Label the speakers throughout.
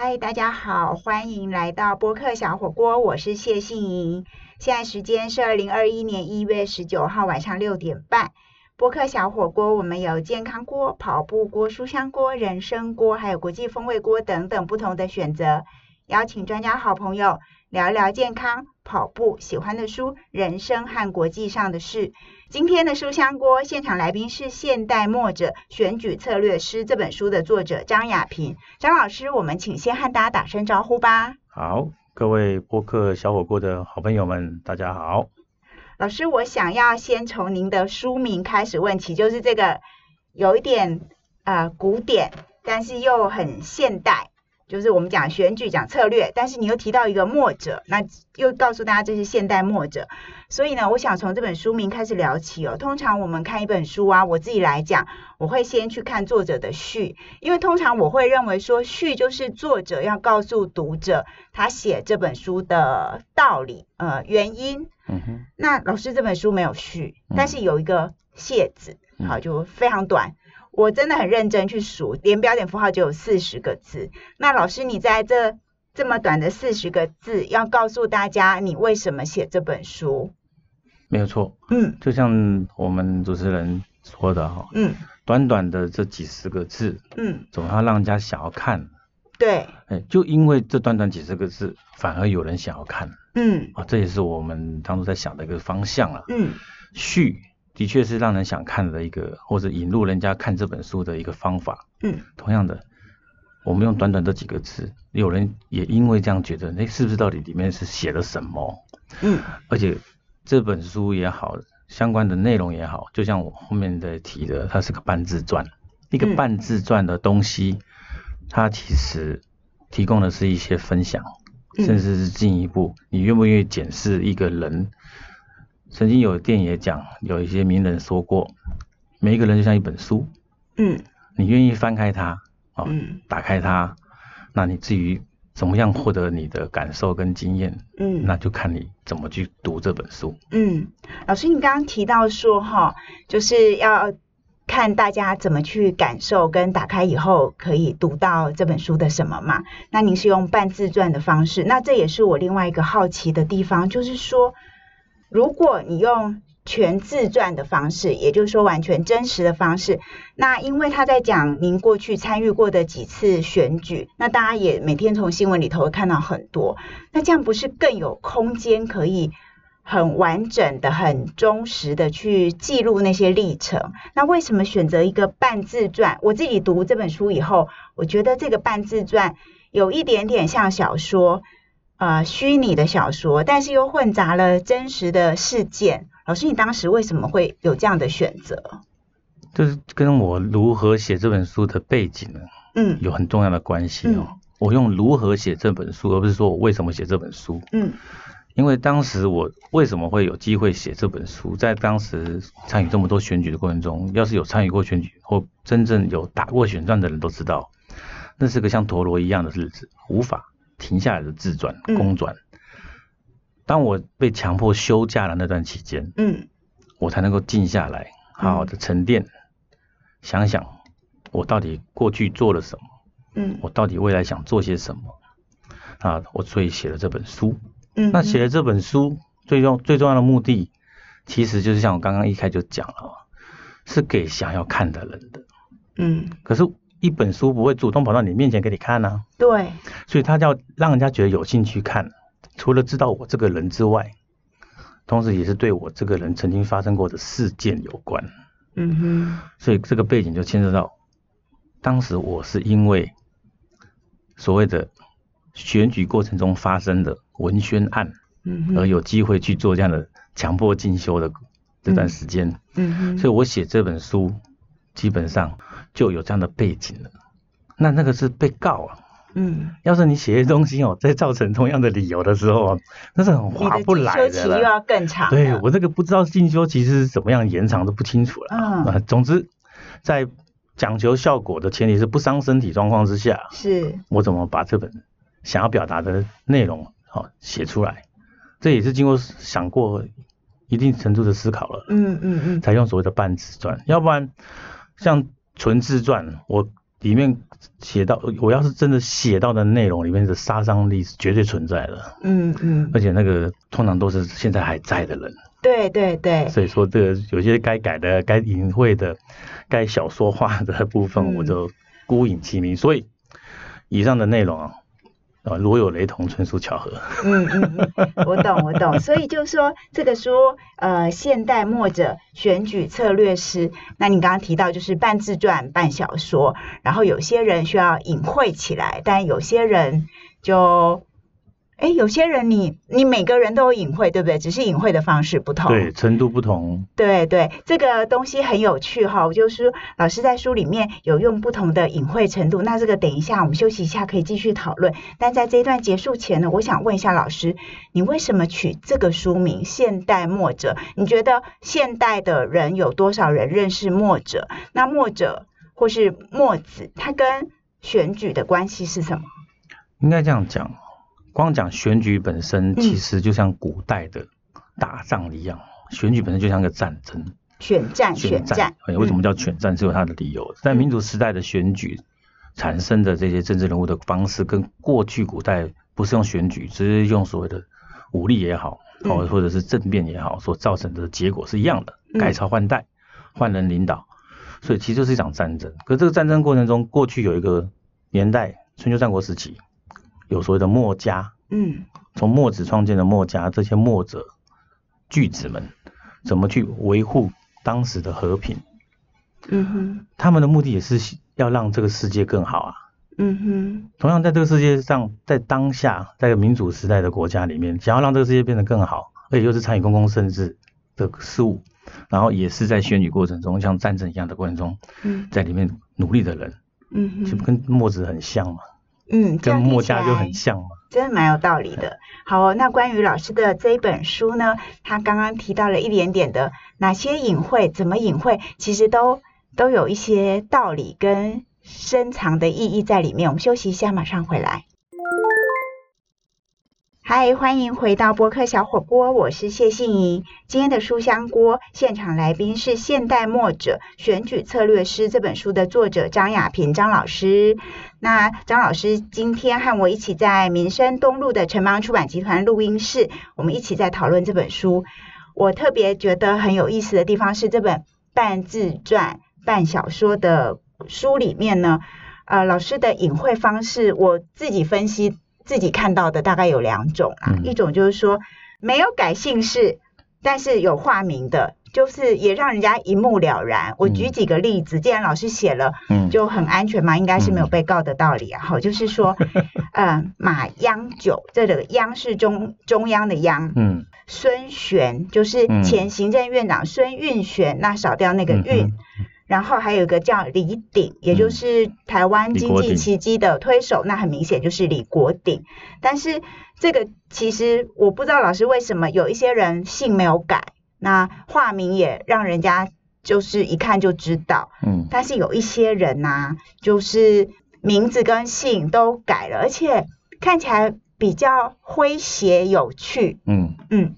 Speaker 1: 嗨，大家好，欢迎来到播客小火锅，我是谢杏莹。现在时间是二零二一年一月十九号晚上六点半。播客小火锅，我们有健康锅、跑步锅、书香锅、人参锅，还有国际风味锅等等不同的选择。邀请专家好朋友聊聊健康、跑步、喜欢的书、人生和国际上的事。今天的书香锅现场来宾是《现代墨者选举策略师》这本书的作者张雅萍。张老师，我们请先和大家打声招呼吧。
Speaker 2: 好，各位播客小火锅的好朋友们，大家好。
Speaker 1: 老师，我想要先从您的书名开始问起，就是这个有一点呃古典，但是又很现代。就是我们讲选举讲策略，但是你又提到一个墨者，那又告诉大家这是现代墨者，所以呢，我想从这本书名开始聊起哦。通常我们看一本书啊，我自己来讲，我会先去看作者的序，因为通常我会认为说序就是作者要告诉读者他写这本书的道理呃原因。嗯哼。那老师这本书没有序，但是有一个谢字，好就非常短。我真的很认真去数，连标点符号就有四十个字。那老师，你在这这么短的四十个字，要告诉大家你为什么写这本书？
Speaker 2: 没有错，嗯，就像我们主持人说的哈，嗯，短短的这几十个字，嗯，总要让人家想要看。
Speaker 1: 对，
Speaker 2: 哎，就因为这短短几十个字，反而有人想要看，嗯，啊，这也是我们当初在想的一个方向啊，嗯，序。的确是让人想看的一个，或者引入人家看这本书的一个方法。嗯，同样的，我们用短短这几个字，有人也因为这样觉得，那是不是到底里面是写了什么？嗯，而且这本书也好，相关的内容也好，就像我后面的提的，它是个半自传，一个半自传的东西，它其实提供的是一些分享，甚至是进一步，你愿不愿意检视一个人？曾经有电影也讲，有一些名人说过，每一个人就像一本书，嗯，你愿意翻开它，哦，打开它，那你至于怎么样获得你的感受跟经验，嗯，那就看你怎么去读这本书。
Speaker 1: 嗯，老师，你刚刚提到说哈，就是要看大家怎么去感受跟打开以后可以读到这本书的什么嘛？那您是用半自传的方式，那这也是我另外一个好奇的地方，就是说。如果你用全自传的方式，也就是说完全真实的方式，那因为他在讲您过去参与过的几次选举，那大家也每天从新闻里头会看到很多，那这样不是更有空间可以很完整的、很忠实的去记录那些历程？那为什么选择一个半自传？我自己读这本书以后，我觉得这个半自传有一点点像小说。呃，虚拟的小说，但是又混杂了真实的事件。老师，你当时为什么会有这样的选择？
Speaker 2: 就是跟我如何写这本书的背景呢？嗯，有很重要的关系哦。我用如何写这本书，而不是说我为什么写这本书。嗯，因为当时我为什么会有机会写这本书，在当时参与这么多选举的过程中，要是有参与过选举或真正有打过选战的人都知道，那是个像陀螺一样的日子，无法。停下来的自转、公转。当我被强迫休假的那段期间，嗯，我才能够静下来，好好的沉淀，想想我到底过去做了什么，嗯，我到底未来想做些什么，啊，我所以写了这本书。嗯，那写了这本书，最重最重要的目的，其实就是像我刚刚一开就讲了，是给想要看的人的。嗯，可是。一本书不会主动跑到你面前给你看呢，
Speaker 1: 对，
Speaker 2: 所以他要让人家觉得有兴趣看，除了知道我这个人之外，同时也是对我这个人曾经发生过的事件有关，嗯哼，所以这个背景就牵涉到，当时我是因为所谓的选举过程中发生的文宣案，嗯而有机会去做这样的强迫进修的这段时间，嗯哼，所以我写这本书基本上。就有这样的背景了，那那个是被告啊，嗯，要是你写些东西哦，再造成同样的理由的时候，那是很划不来的。
Speaker 1: 修期又要更长。
Speaker 2: 对我这个不知道进修期是怎么样延长都不清楚了。嗯，总之在讲求效果的前提是不伤身体状况之下，
Speaker 1: 是
Speaker 2: 我怎么把这本想要表达的内容好写出来，这也是经过想过一定程度的思考了。嗯嗯嗯，才用所谓的半自传，要不然像。纯自传，我里面写到，我要是真的写到的内容里面的杀伤力是绝对存在的。嗯嗯。而且那个通常都是现在还在的人。
Speaker 1: 对对对。
Speaker 2: 所以说这个有些该改的、该隐晦的、该小说化的部分，我就孤影其名。所以以上的内容啊。啊，如有雷同，纯属巧合。
Speaker 1: 嗯嗯，我懂我懂。所以就是说，这个书，呃，现代末者选举策略师。那你刚刚提到，就是半自传、半小说，然后有些人需要隐晦起来，但有些人就。哎，有些人你你每个人都有隐晦，对不对？只是隐晦的方式不同，
Speaker 2: 对，程度不同。
Speaker 1: 对对，这个东西很有趣哈。就是老师在书里面有用不同的隐晦程度，那这个等一下我们休息一下可以继续讨论。但在这一段结束前呢，我想问一下老师，你为什么取这个书名《现代墨者》？你觉得现代的人有多少人认识墨者？那墨者或是墨子，他跟选举的关系是什么？
Speaker 2: 应该这样讲。光讲选举本身，其实就像古代的打仗一样，选举本身就像个战争。
Speaker 1: 选战，选战。
Speaker 2: 为什么叫选战？是有它的理由。在民主时代的选举产生的这些政治人物的方式，跟过去古代不是用选举，只是用所谓的武力也好，或或者是政变也好，所造成的结果是一样的，改朝换代，换人领导。所以其实就是一场战争。可这个战争过程中，过去有一个年代，春秋战国时期。有所谓的墨家，嗯，从墨子创建的墨家，这些墨者巨子们怎么去维护当时的和平？嗯哼，他们的目的也是要让这个世界更好啊。嗯哼，同样在这个世界上，在当下，在民主时代的国家里面，想要让这个世界变得更好，而且又是参与公共政治的事物，然后也是在选举过程中，像战争一样的过程中，嗯，在里面努力的人，嗯哼，不跟墨子很像嘛。
Speaker 1: 嗯，
Speaker 2: 跟墨家就很像嘛，
Speaker 1: 真的蛮有道理的。好，那关于老师的这一本书呢，他刚刚提到了一点点的哪些隐晦，怎么隐晦，其实都都有一些道理跟深藏的意义在里面。我们休息一下，马上回来。嗨，欢迎回到博客小火锅，我是谢杏怡。今天的书香锅现场来宾是《现代墨者选举策略师》这本书的作者张雅萍张老师。那张老师今天和我一起在民生东路的城邦出版集团录音室，我们一起在讨论这本书。我特别觉得很有意思的地方是，这本半自传半小说的书里面呢，呃，老师的隐晦方式，我自己分析。自己看到的大概有两种啊，一种就是说没有改姓氏，但是有化名的，就是也让人家一目了然。我举几个例子，既然老师写了，就很安全嘛，应该是没有被告的道理啊。好，就是说，呃，马央九，这个央是中中央的央，嗯，孙璇就是前行政院长孙运璇，那少掉那个运。然后还有一个叫李鼎，也就是台湾经济奇迹的推手，那很明显就是李国鼎。但是这个其实我不知道老师为什么有一些人姓没有改，那化名也让人家就是一看就知道。嗯。但是有一些人呐，就是名字跟姓都改了，而且看起来比较诙谐有趣。嗯嗯。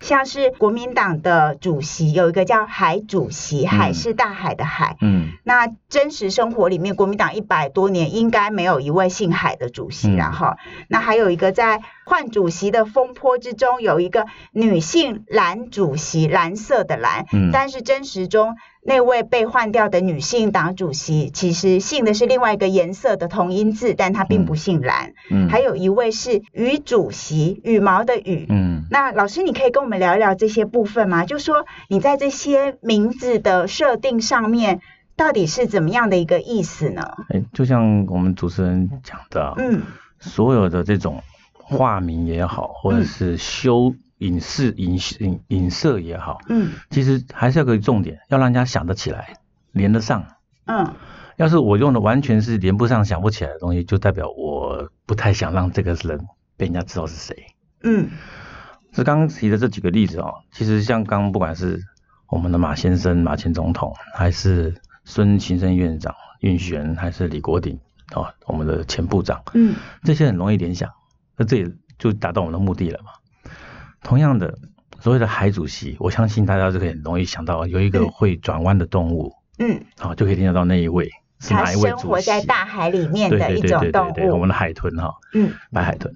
Speaker 1: 像是国民党的主席有一个叫海主席，海是大海的海。嗯，那真实生活里面，国民党一百多年应该没有一位姓海的主席然后那还有一个在换主席的风波之中，有一个女性蓝主席，蓝色的蓝。嗯，但是真实中。那位被换掉的女性党主席，其实姓的是另外一个颜色的同音字，但她并不姓蓝。嗯，还有一位是羽主席，羽毛的羽。嗯，那老师，你可以跟我们聊一聊这些部分吗？就说你在这些名字的设定上面，到底是怎么样的一个意思呢？
Speaker 2: 哎，就像我们主持人讲的，嗯，所有的这种化名也好，或者是修。影视、影影影射也好，嗯，其实还是要个重点，要让人家想得起来，连得上。嗯，要是我用的完全是连不上、想不起来的东西，就代表我不太想让这个人被人家知道是谁。嗯，这刚刚提的这几个例子哦，其实像刚不管是我们的马先生、马前总统，还是孙勤生院长运璇，还是李国鼎哦，我们的前部长，嗯，这些很容易联想，那这也就达到我们的目的了嘛。同样的，所谓的海主席，我相信大家是很容易想到有一个会转弯的动物，嗯，好就可以联想到那一位，是哪一位主席。
Speaker 1: 生活在大海里面的一种动
Speaker 2: 物，我们的海豚哈，嗯，白海豚。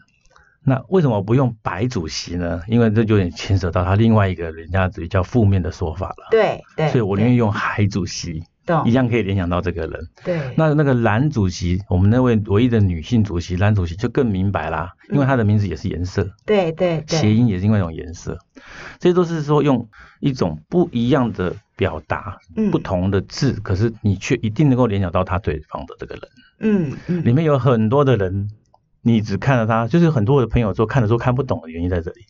Speaker 2: 那为什么不用白主席呢？因为这有点牵涉到他另外一个人家比较负面的说法了。
Speaker 1: 对对，
Speaker 2: 所以我宁愿用海主席，一样可以联想到这个人。
Speaker 1: 对，
Speaker 2: 那那个蓝主席，我们那位唯一的女性主席蓝主席就更明白啦，因为她的名字也是颜色。
Speaker 1: 对对，
Speaker 2: 谐音也是因为一种颜色，这都是说用一种不一样的表达，不同的字，可是你却一定能够联想到他对方的这个人。嗯嗯，里面有很多的人。你只看了他，就是很多的朋友说看的时候看不懂的原因在这里，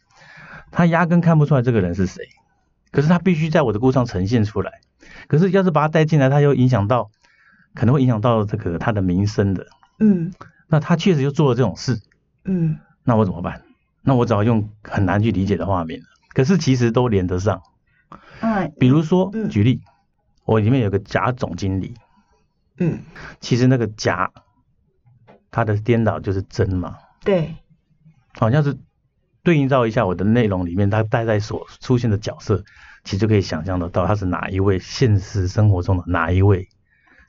Speaker 2: 他压根看不出来这个人是谁，可是他必须在我的故事上呈现出来，可是要是把他带进来，他又影响到，可能会影响到这个他的名声的，嗯，那他确实又做了这种事，嗯，那我怎么办？那我只好用很难去理解的画面，可是其实都连得上，嗯，比如说举例，我里面有个甲总经理，嗯，其实那个甲，他的颠倒就是真嘛？
Speaker 1: 对，
Speaker 2: 好像是对应照一下我的内容里面，他带在所出现的角色，其实就可以想象得到他是哪一位现实生活中的哪一位。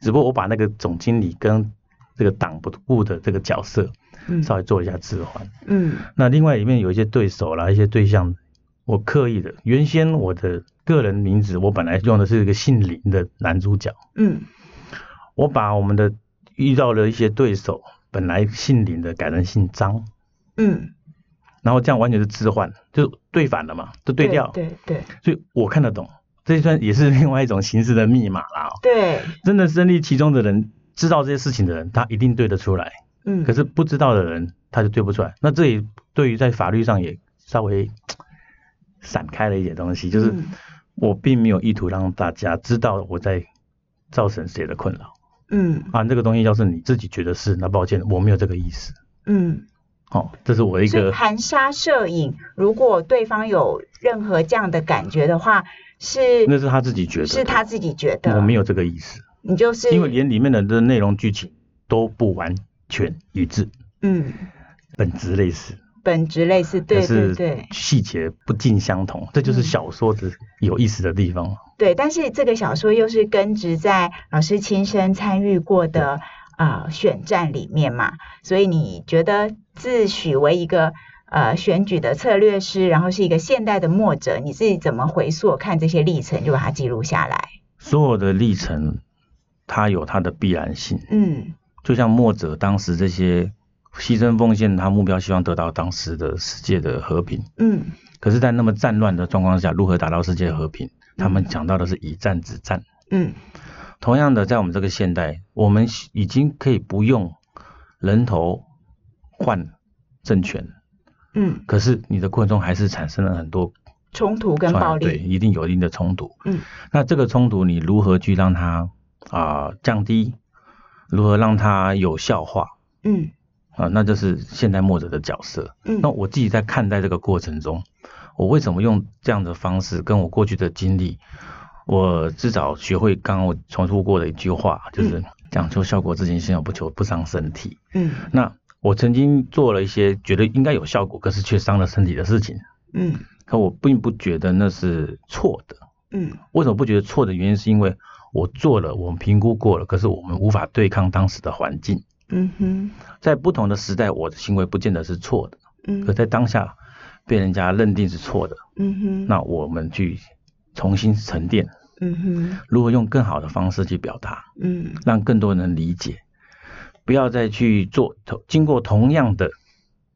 Speaker 2: 只不过我把那个总经理跟这个党部的这个角色稍微做一下置换。嗯。那另外里面有一些对手啦，一些对象，我刻意的，原先我的个人名字我本来用的是一个姓林的男主角。嗯。我把我们的遇到了一些对手。本来姓林的改成姓张，嗯，然后这样完全是置换，就对反了嘛，都对调，
Speaker 1: 对对，
Speaker 2: 所以我看得懂，这算也是另外一种形式的密码啦。
Speaker 1: 对，
Speaker 2: 真的身历其中的人，知道这些事情的人，他一定对得出来。嗯，可是不知道的人，他就对不出来。那这也对于在法律上也稍微闪开了一点东西，就是我并没有意图让大家知道我在造成谁的困扰。嗯啊，这个东西要是你自己觉得是，那抱歉，我没有这个意思。嗯，好，这是我一个
Speaker 1: 含沙射影。如果对方有任何这样的感觉的话，是
Speaker 2: 那是他自己觉得，
Speaker 1: 是他自己觉得，
Speaker 2: 我没有这个意思。
Speaker 1: 你就是
Speaker 2: 因为连里面的的内容剧情都不完全一致，嗯，本质类似。
Speaker 1: 本质类似，对对对，
Speaker 2: 细节不尽相同，这就是小说的有意思的地方。
Speaker 1: 对，但是这个小说又是根植在老师亲身参与过的啊选战里面嘛，所以你觉得自诩为一个呃选举的策略师，然后是一个现代的墨者，你自己怎么回溯看这些历程，就把它记录下来？
Speaker 2: 所有的历程，它有它的必然性。嗯，就像墨者当时这些。牺牲奉献，他目标希望得到当时的世界的和平。嗯，可是，在那么战乱的状况下，如何达到世界和平？他们讲到的是以战止战。嗯，同样的，在我们这个现代，我们已经可以不用人头换政权。嗯，可是你的过程中还是产生了很多
Speaker 1: 冲突跟暴力，
Speaker 2: 对，一定有一定的冲突。嗯，那这个冲突你如何去让它啊降低？如何让它有效化？嗯。啊，那就是现代墨者的角色。嗯，那我自己在看待这个过程中，我为什么用这样的方式，跟我过去的经历，我至少学会刚刚我重复过的一句话，就是讲求效果之前，先要不求不伤身体。嗯，那我曾经做了一些觉得应该有效果，可是却伤了身体的事情。嗯，可我并不觉得那是错的。嗯，为什么不觉得错的原因，是因为我做了，我们评估过了，可是我们无法对抗当时的环境。嗯哼，在不同的时代，我的行为不见得是错的。嗯，可在当下被人家认定是错的。嗯哼，那我们去重新沉淀。嗯哼，如何用更好的方式去表达？嗯，让更多人理解，不要再去做同经过同样的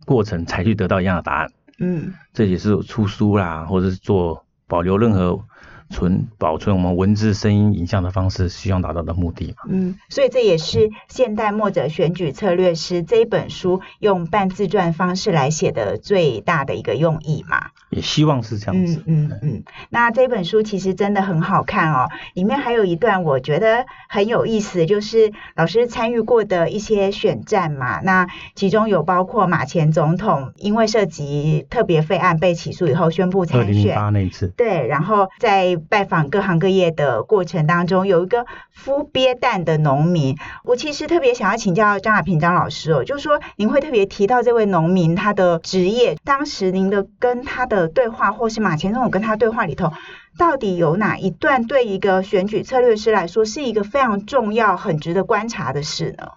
Speaker 2: 过程才去得到一样的答案。嗯，这也是出书啦，或者是做保留任何。存保存我们文字、声音、影像的方式，希望达到的目的嘛。
Speaker 1: 嗯，所以这也是现代墨者选举策略师这一本书用半自传方式来写的最大的一个用意嘛。
Speaker 2: 也希望是这样子。嗯嗯
Speaker 1: 嗯。那这本书其实真的很好看哦，里面还有一段我觉得很有意思，就是老师参与过的一些选战嘛。那其中有包括马前总统因为涉及特别费案被起诉以后宣布参选。
Speaker 2: 二零那一次。
Speaker 1: 对，然后在拜访各行各业的过程当中，有一个孵鳖蛋的农民，我其实特别想要请教张亚平张老师哦，就是说您会特别提到这位农民他的职业，当时您的跟他的对话，或是马前总统跟他对话里头，到底有哪一段对一个选举策略师来说是一个非常重要、很值得观察的事呢？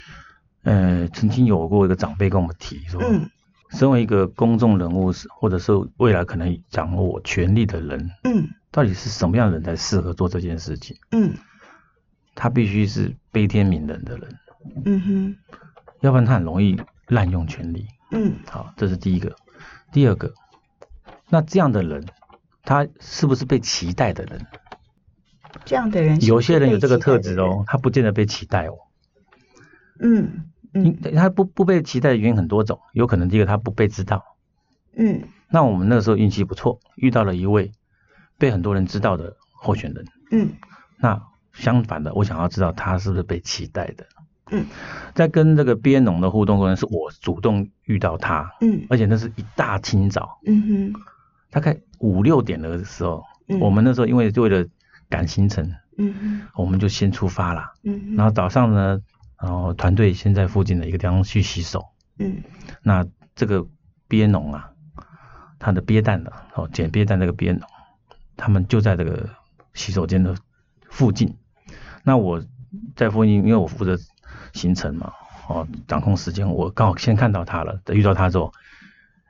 Speaker 2: 呃，曾经有过一个长辈跟我们提说，嗯，身为一个公众人物，或者是未来可能掌握权力的人，嗯，到底是什么样的人才适合做这件事情？嗯，他必须是悲天悯人的人，嗯哼，要不然他很容易滥用权力，嗯，好，这是第一个。第二个，那这样的人，他是不是被期待的人？
Speaker 1: 这样的人，
Speaker 2: 有些人有这个特质哦，他不见得被期待哦，嗯。嗯，他不不被期待的原因很多种，有可能第一个他不被知道，嗯，那我们那个时候运气不错，遇到了一位被很多人知道的候选人，嗯，那相反的，我想要知道他是不是被期待的，嗯，在跟这个边农的互动过程是我主动遇到他，嗯，而且那是一大清早，嗯哼，大概五六点的时候，我们那时候因为为了赶行程，嗯哼，我们就先出发了，嗯，然后早上呢。然后团队先在附近的一个地方去洗手。嗯。那这个鳖农啊，他的鳖蛋的哦，捡鳖蛋那个鳖农，他们就在这个洗手间的附近。那我在附近，因为我负责行程嘛，哦，掌控时间，我刚好先看到他了。遇到他之后，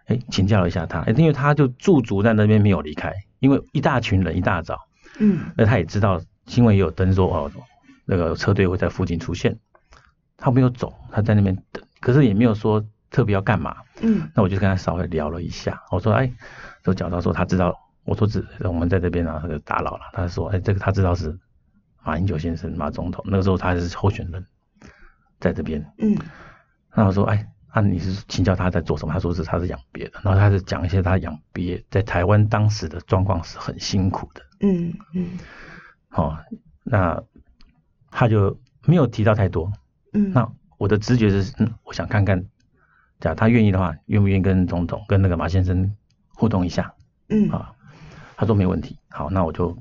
Speaker 2: 哎，请教了一下他，哎，因为他就驻足在那边没有离开，因为一大群人一大早。嗯。那他也知道新闻也有登说哦，那个车队会在附近出现。他没有走，他在那边等，可是也没有说特别要干嘛。嗯，那我就跟他稍微聊了一下，我说，哎，就讲到说他知道，我说只我们在这边啊，就打扰了。他说，哎，这个他知道是马英九先生，马总统，那个时候他是候选人，在这边。嗯，那我说，哎，那你是请教他在做什么？他说是他是养鳖的，然后他是讲一些他养鳖在台湾当时的状况是很辛苦的。嗯嗯，好，那他就没有提到太多。嗯，那我的直觉是，嗯，我想看看，假如他愿意的话，愿不愿意跟总统、跟那个马先生互动一下？嗯，啊，他说没问题。好，那我就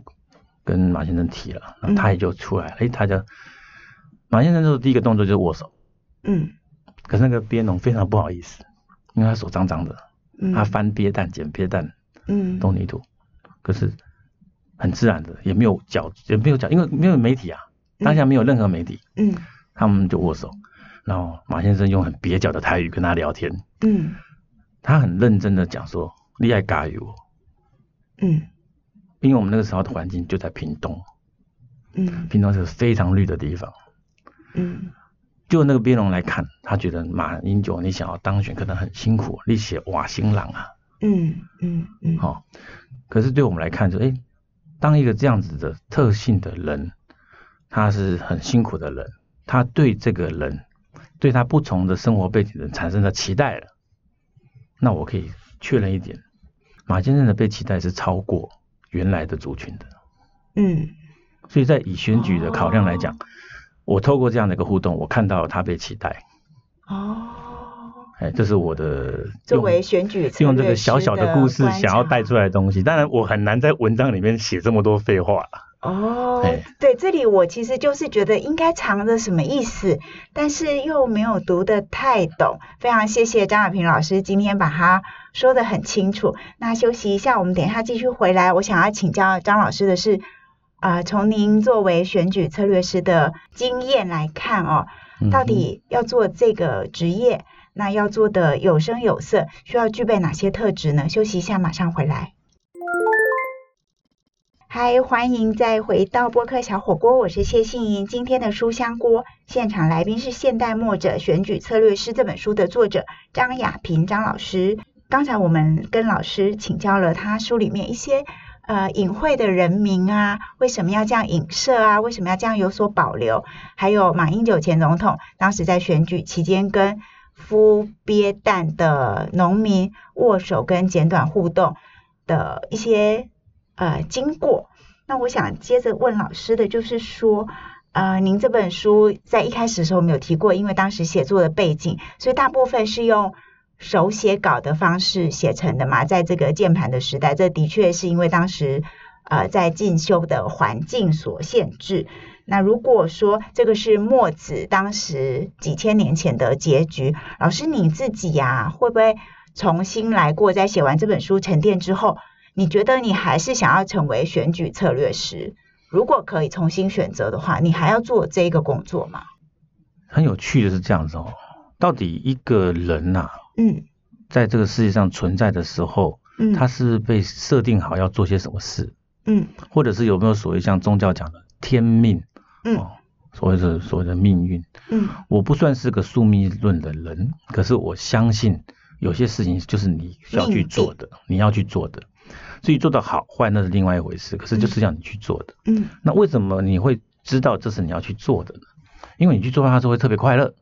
Speaker 2: 跟马先生提了，那他也就出来。哎，他就马先生做的第一个动作就是握手。嗯，可是那个边农非常不好意思，因为他手脏脏的，他翻鳖蛋、捡鳖蛋，嗯，动泥土，可是很自然的，也没有脚，也没有脚，因为没有媒体啊，当下没有任何媒体。嗯。他们就握手，然后马先生用很蹩脚的台语跟他聊天。嗯，他很认真的讲说：“你爱加油。”嗯，因为我们那个时候的环境就在屏东。嗯，屏东是非常绿的地方。嗯，就那个边龙来看，他觉得马英九你想要当选可能很辛苦，你写瓦新郎啊。嗯嗯嗯。好，可是对我们来看说，哎，当一个这样子的特性的人，他是很辛苦的人。他对这个人，对他不同的生活背景人产生了期待了，那我可以确认一点，马先生的被期待是超过原来的族群的。嗯，所以在以选举的考量来讲，我透过这样的一个互动，我看到他被期待。哦，哎，这是我的
Speaker 1: 作为选举
Speaker 2: 用这个小小的故事想要带出来的东西，当然我很难在文章里面写这么多废话了。
Speaker 1: 哦，对，这里我其实就是觉得应该藏着什么意思，但是又没有读得太懂。非常谢谢张亚平老师今天把它说得很清楚。那休息一下，我们等一下继续回来。我想要请教张老师的是，啊，从您作为选举策略师的经验来看哦，到底要做这个职业，那要做的有声有色，需要具备哪些特质呢？休息一下，马上回来。嗨，欢迎再回到播客小火锅，我是谢杏莹。今天的书香锅现场来宾是《现代墨者选举策略师》这本书的作者张雅萍张老师。刚才我们跟老师请教了他书里面一些呃隐晦的人名啊，为什么要这样影射啊？为什么要这样有所保留？还有马英九前总统当时在选举期间跟孵鳖蛋的农民握手跟简短互动的一些。呃，经过那我想接着问老师的就是说，呃，您这本书在一开始的时候没有提过，因为当时写作的背景，所以大部分是用手写稿的方式写成的嘛，在这个键盘的时代，这的确是因为当时呃在进修的环境所限制。那如果说这个是墨子当时几千年前的结局，老师你自己呀，会不会重新来过？在写完这本书沉淀之后，你觉得你还是想要成为选举策略师？如果可以重新选择的话，你还要做这个工作吗？
Speaker 2: 很有趣的是这样子哦，到底一个人呐，嗯，在这个世界上存在的时候，嗯，他是被设定好要做些什么事，嗯，或者是有没有所谓像宗教讲的天命？嗯，所谓的所谓的命运，嗯，我不算是个宿命论的人，可是我相信有些事情就是你要去做的，你要去做的，至于做的好坏那是另外一回事，可是就是要你去做的，嗯，那为什么你会知道这是你要去做的呢？因为你去做它，就会特别快乐。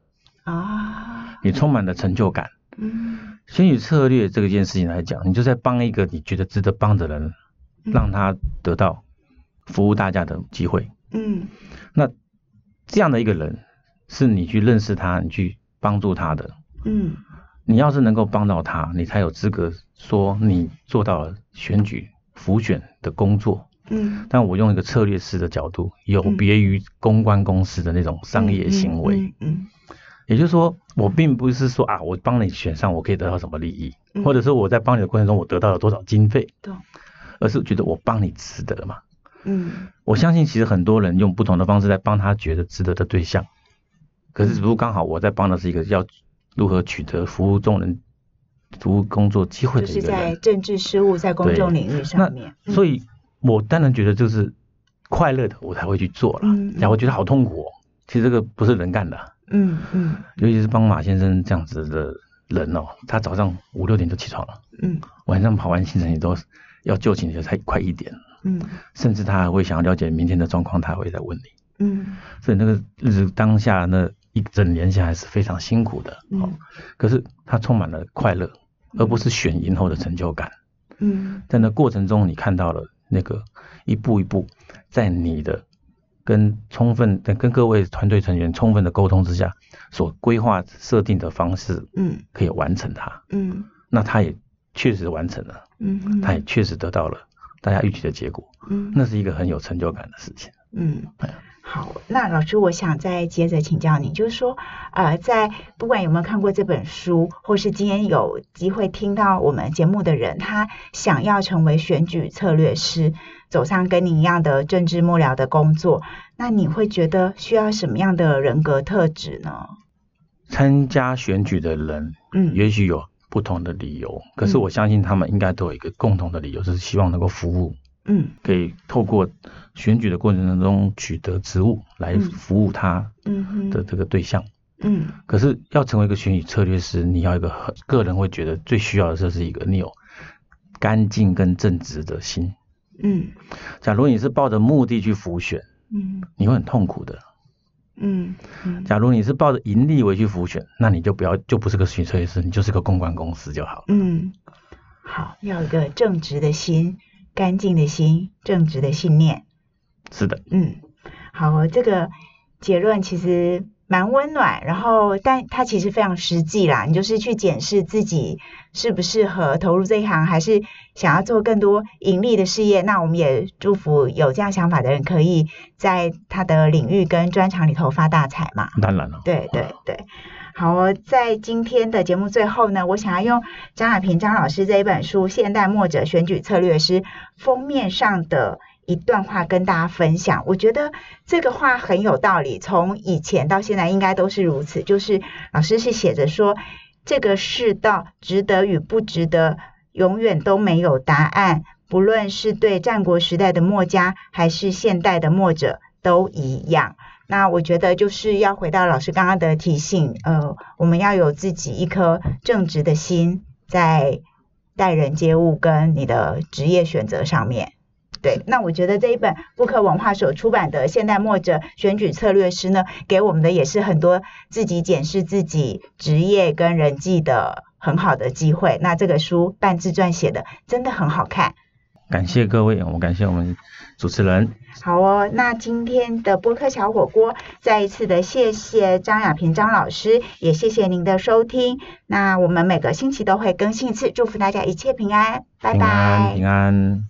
Speaker 2: 啊，你充满了成就感，嗯，选举策略这个件事情来讲，你就在帮一个你觉得值得帮的人，让他得到服务大家的机会。嗯，那这样的一个人，是你去认识他，你去帮助他的。嗯，你要是能够帮到他，你才有资格说你做到了选举辅选的工作。嗯，但我用一个策略师的角度，有别于公关公司的那种商业行为。嗯，也就是说，我并不是说啊，我帮你选上，我可以得到什么利益，或者说我在帮你的过程中，我得到了多少经费。对，而是觉得我帮你值得嘛。嗯，我相信其实很多人用不同的方式在帮他觉得值得的对象，可是只不过刚好我在帮的是一个要如何取得服务众人、服务工作机会的一
Speaker 1: 个人。就是在政治失误在公众领域上面。
Speaker 2: 所以，我当然觉得就是快乐的，我才会去做了。然后我觉得好痛苦，哦，其实这个不是人干的。嗯嗯。尤其是帮马先生这样子的人哦，他早上五六点就起床了，嗯，晚上跑完行程也都要就寝的才快一点。嗯，甚至他还会想要了解明天的状况，他会再问你。嗯，所以那个日子当下那一整年下来是非常辛苦的。嗯，可是他充满了快乐，而不是选赢后的成就感。嗯，在那过程中，你看到了那个一步一步，在你的跟充分跟跟各位团队成员充分的沟通之下，所规划设定的方式，嗯，可以完成它。嗯，那他也确实完成了。嗯，他也确实得到了。大家预期的结果，嗯，那是一个很有成就感的事情，嗯，
Speaker 1: 好，那老师，我想再接着请教您，就是说，呃，在不管有没有看过这本书，或是今天有机会听到我们节目的人，他想要成为选举策略师，走上跟你一样的政治幕僚的工作，那你会觉得需要什么样的人格特质呢？
Speaker 2: 参加选举的人，嗯，也许有。不同的理由，可是我相信他们应该都有一个共同的理由，就是希望能够服务，嗯，可以透过选举的过程当中取得职务来服务他的这个对象，嗯，可是要成为一个选举策略师，你要一个很个人会觉得最需要的就是一个你有干净跟正直的心，嗯，假如你是抱着目的去浮选，嗯，你会很痛苦的。嗯，假如你是抱着盈利为去浮选，那你就不要，就不是个选策略师，你就是个公关公司就好。嗯，
Speaker 1: 好，要一个正直的心，干净的心，正直的信念。
Speaker 2: 是的。
Speaker 1: 嗯，好，这个结论其实。蛮温暖，然后，但它其实非常实际啦。你就是去检视自己适不适合投入这一行，还是想要做更多盈利的事业。那我们也祝福有这样想法的人，可以在他的领域跟专长里头发大财嘛。
Speaker 2: 当然了。
Speaker 1: 对对对。好哦，在今天的节目最后呢，我想要用张亚平张老师这一本书《现代墨者选举策略师》封面上的。一段话跟大家分享，我觉得这个话很有道理，从以前到现在应该都是如此。就是老师是写着说，这个世道值得与不值得，永远都没有答案。不论是对战国时代的墨家，还是现代的墨者，都一样。那我觉得就是要回到老师刚刚的提醒，呃，我们要有自己一颗正直的心，在待人接物跟你的职业选择上面。对，那我觉得这一本布克文化所出版的《现代墨者选举策略师》呢，给我们的也是很多自己检视自己职业跟人际的很好的机会。那这个书半自传写的真的很好看。
Speaker 2: 感谢各位，我们感谢我们主持人。
Speaker 1: 好哦，那今天的播客小火锅，再一次的谢谢张亚平张老师，也谢谢您的收听。那我们每个星期都会更新一次，祝福大家一切平安，拜拜，
Speaker 2: 平安。